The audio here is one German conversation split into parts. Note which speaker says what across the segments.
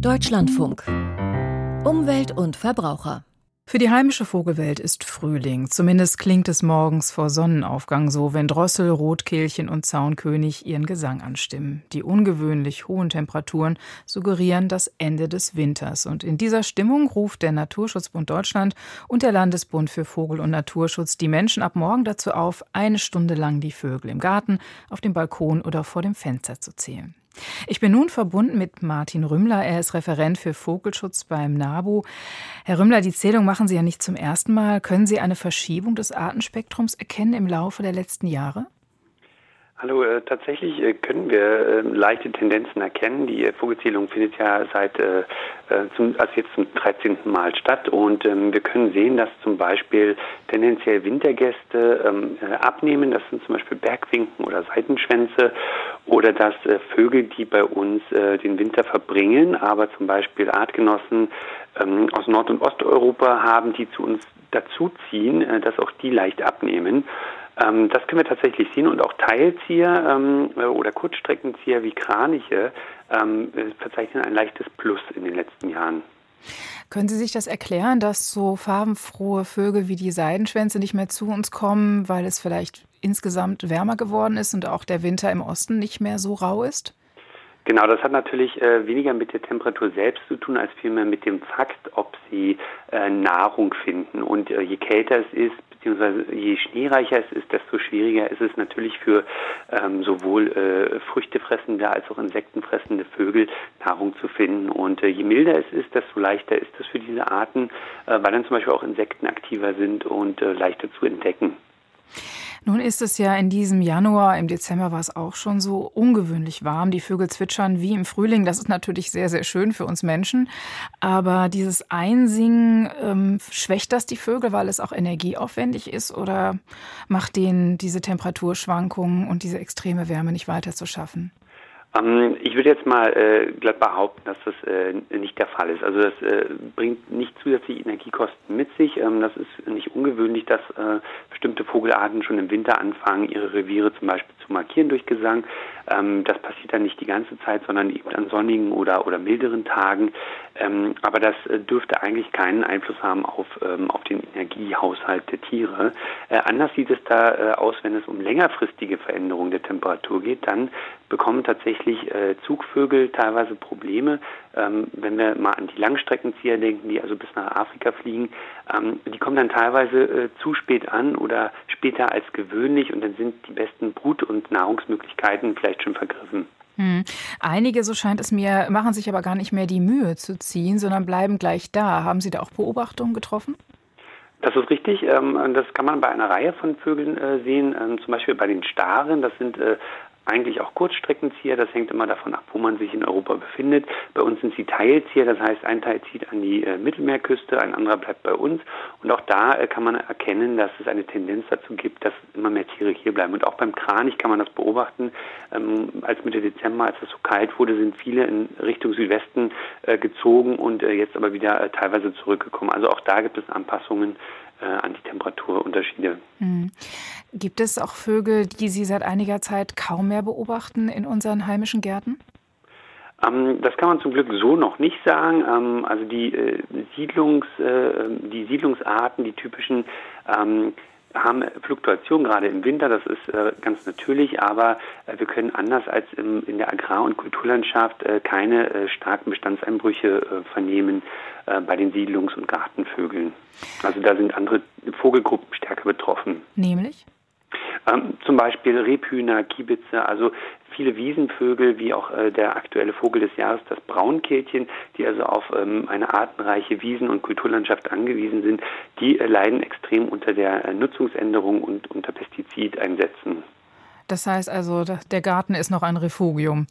Speaker 1: Deutschlandfunk. Umwelt und Verbraucher.
Speaker 2: Für die heimische Vogelwelt ist Frühling. Zumindest klingt es morgens vor Sonnenaufgang so, wenn Drossel, Rotkehlchen und Zaunkönig ihren Gesang anstimmen. Die ungewöhnlich hohen Temperaturen suggerieren das Ende des Winters. Und in dieser Stimmung ruft der Naturschutzbund Deutschland und der Landesbund für Vogel- und Naturschutz die Menschen ab morgen dazu auf, eine Stunde lang die Vögel im Garten, auf dem Balkon oder vor dem Fenster zu zählen. Ich bin nun verbunden mit Martin Rümmler. Er ist Referent für Vogelschutz beim NABU. Herr Rümmler, die Zählung machen Sie ja nicht zum ersten Mal. Können Sie eine Verschiebung des Artenspektrums erkennen im Laufe der letzten Jahre?
Speaker 3: Hallo, äh, tatsächlich äh, können wir äh, leichte Tendenzen erkennen. Die Vogelzählung findet ja seit äh, äh zum, also jetzt zum 13. Mal statt und ähm, wir können sehen, dass zum Beispiel tendenziell Wintergäste ähm, äh, abnehmen. Das sind zum Beispiel Bergwinken oder Seitenschwänze oder dass Vögel, die bei uns den Winter verbringen, aber zum Beispiel Artgenossen ähm, aus Nord- und Osteuropa haben, die zu uns dazuziehen, dass auch die leicht abnehmen. Ähm, das können wir tatsächlich sehen und auch Teilzieher ähm, oder Kurzstreckenzieher wie Kraniche ähm, verzeichnen ein leichtes Plus in den letzten Jahren.
Speaker 2: Können Sie sich das erklären, dass so farbenfrohe Vögel wie die Seidenschwänze nicht mehr zu uns kommen, weil es vielleicht insgesamt wärmer geworden ist und auch der Winter im Osten nicht mehr so rau ist?
Speaker 3: Genau, das hat natürlich äh, weniger mit der Temperatur selbst zu tun, als vielmehr mit dem Fakt, ob sie äh, Nahrung finden. Und äh, je kälter es ist, beziehungsweise je schneereicher es ist, desto schwieriger ist es natürlich für ähm, sowohl äh, früchtefressende als auch insektenfressende Vögel Nahrung zu finden. Und äh, je milder es ist, desto leichter ist es für diese Arten, äh, weil dann zum Beispiel auch Insekten aktiver sind und äh, leichter zu entdecken.
Speaker 2: Nun ist es ja in diesem Januar, im Dezember war es auch schon so ungewöhnlich warm. Die Vögel zwitschern wie im Frühling. Das ist natürlich sehr, sehr schön für uns Menschen. Aber dieses Einsingen, ähm, schwächt das die Vögel, weil es auch energieaufwendig ist? Oder macht denen diese Temperaturschwankungen und diese extreme Wärme nicht weiter zu schaffen?
Speaker 3: Ähm, ich würde jetzt mal äh, glatt behaupten, dass das äh, nicht der Fall ist. Also das äh, bringt nicht zusätzliche Energiekosten mit sich. Ähm, das ist nicht ungewöhnlich, dass äh, bestimmte Vogelarten schon im Winter anfangen, ihre Reviere zum Beispiel zu markieren durch Gesang. Ähm, das passiert dann nicht die ganze Zeit, sondern eben an sonnigen oder, oder milderen Tagen. Ähm, aber das äh, dürfte eigentlich keinen Einfluss haben auf, ähm, auf den Energiehaushalt der Tiere. Äh, anders sieht es da äh, aus, wenn es um längerfristige Veränderungen der Temperatur geht. Dann bekommen tatsächlich äh, Zugvögel teilweise Probleme. Ähm, wenn wir mal an die Langstreckenzieher denken, die also bis nach Afrika fliegen, ähm, die kommen dann teilweise äh, zu spät an oder später als gewöhnlich und dann sind die besten Brut- und Nahrungsmöglichkeiten vielleicht schon vergriffen.
Speaker 2: Hm. Einige, so scheint es mir, machen sich aber gar nicht mehr die Mühe zu ziehen, sondern bleiben gleich da. Haben Sie da auch Beobachtungen getroffen?
Speaker 3: Das ist richtig. Ähm, das kann man bei einer Reihe von Vögeln äh, sehen. Ähm, zum Beispiel bei den Staren. Das sind äh, eigentlich auch Kurzstreckenzieher. Das hängt immer davon ab, wo man sich in Europa befindet. Bei uns sind sie Teilzieher, das heißt, ein Teil zieht an die äh, Mittelmeerküste, ein anderer bleibt bei uns. Und auch da äh, kann man erkennen, dass es eine Tendenz dazu gibt, dass immer mehr Tiere hier bleiben. Und auch beim Kranich kann man das beobachten. Ähm, als Mitte Dezember, als es so kalt wurde, sind viele in Richtung Südwesten äh, gezogen und äh, jetzt aber wieder äh, teilweise zurückgekommen. Also auch da gibt es Anpassungen äh, an die Temperaturunterschiede.
Speaker 2: Hm. Gibt es auch Vögel, die Sie seit einiger Zeit kaum mehr beobachten in unseren heimischen Gärten?
Speaker 3: Ähm, das kann man zum Glück so noch nicht sagen. Ähm, also die, äh, Siedlungs, äh, die Siedlungsarten, die typischen, ähm, haben Fluktuation gerade im Winter, das ist äh, ganz natürlich, aber äh, wir können anders als im, in der Agrar- und Kulturlandschaft äh, keine äh, starken Bestandseinbrüche äh, vernehmen äh, bei den Siedlungs- und Gartenvögeln. Also da sind andere Vogelgruppen stärker betroffen.
Speaker 2: Nämlich?
Speaker 3: Ähm, zum Beispiel Rebhühner, Kiebitze, also viele Wiesenvögel, wie auch äh, der aktuelle Vogel des Jahres, das Braunkehlchen, die also auf ähm, eine artenreiche Wiesen- und Kulturlandschaft angewiesen sind, die äh, leiden extrem unter der äh, Nutzungsänderung und unter Pestizideinsätzen.
Speaker 2: Das heißt also, der Garten ist noch ein Refugium.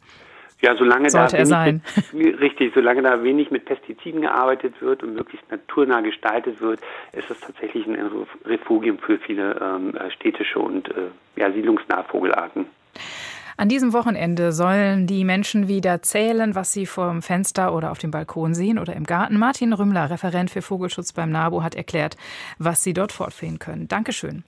Speaker 3: Ja, solange
Speaker 2: Sollte
Speaker 3: da
Speaker 2: sein.
Speaker 3: Mit, richtig, solange da wenig mit Pestiziden gearbeitet wird und möglichst naturnah gestaltet wird, ist es tatsächlich ein Refugium für viele ähm, äh, städtische und äh, ja, siedlungsnahe Vogelarten.
Speaker 2: An diesem Wochenende sollen die Menschen wieder zählen, was sie vor dem Fenster oder auf dem Balkon sehen oder im Garten. Martin Rümmler, Referent für Vogelschutz beim NABU, hat erklärt, was sie dort fortführen können. Dankeschön.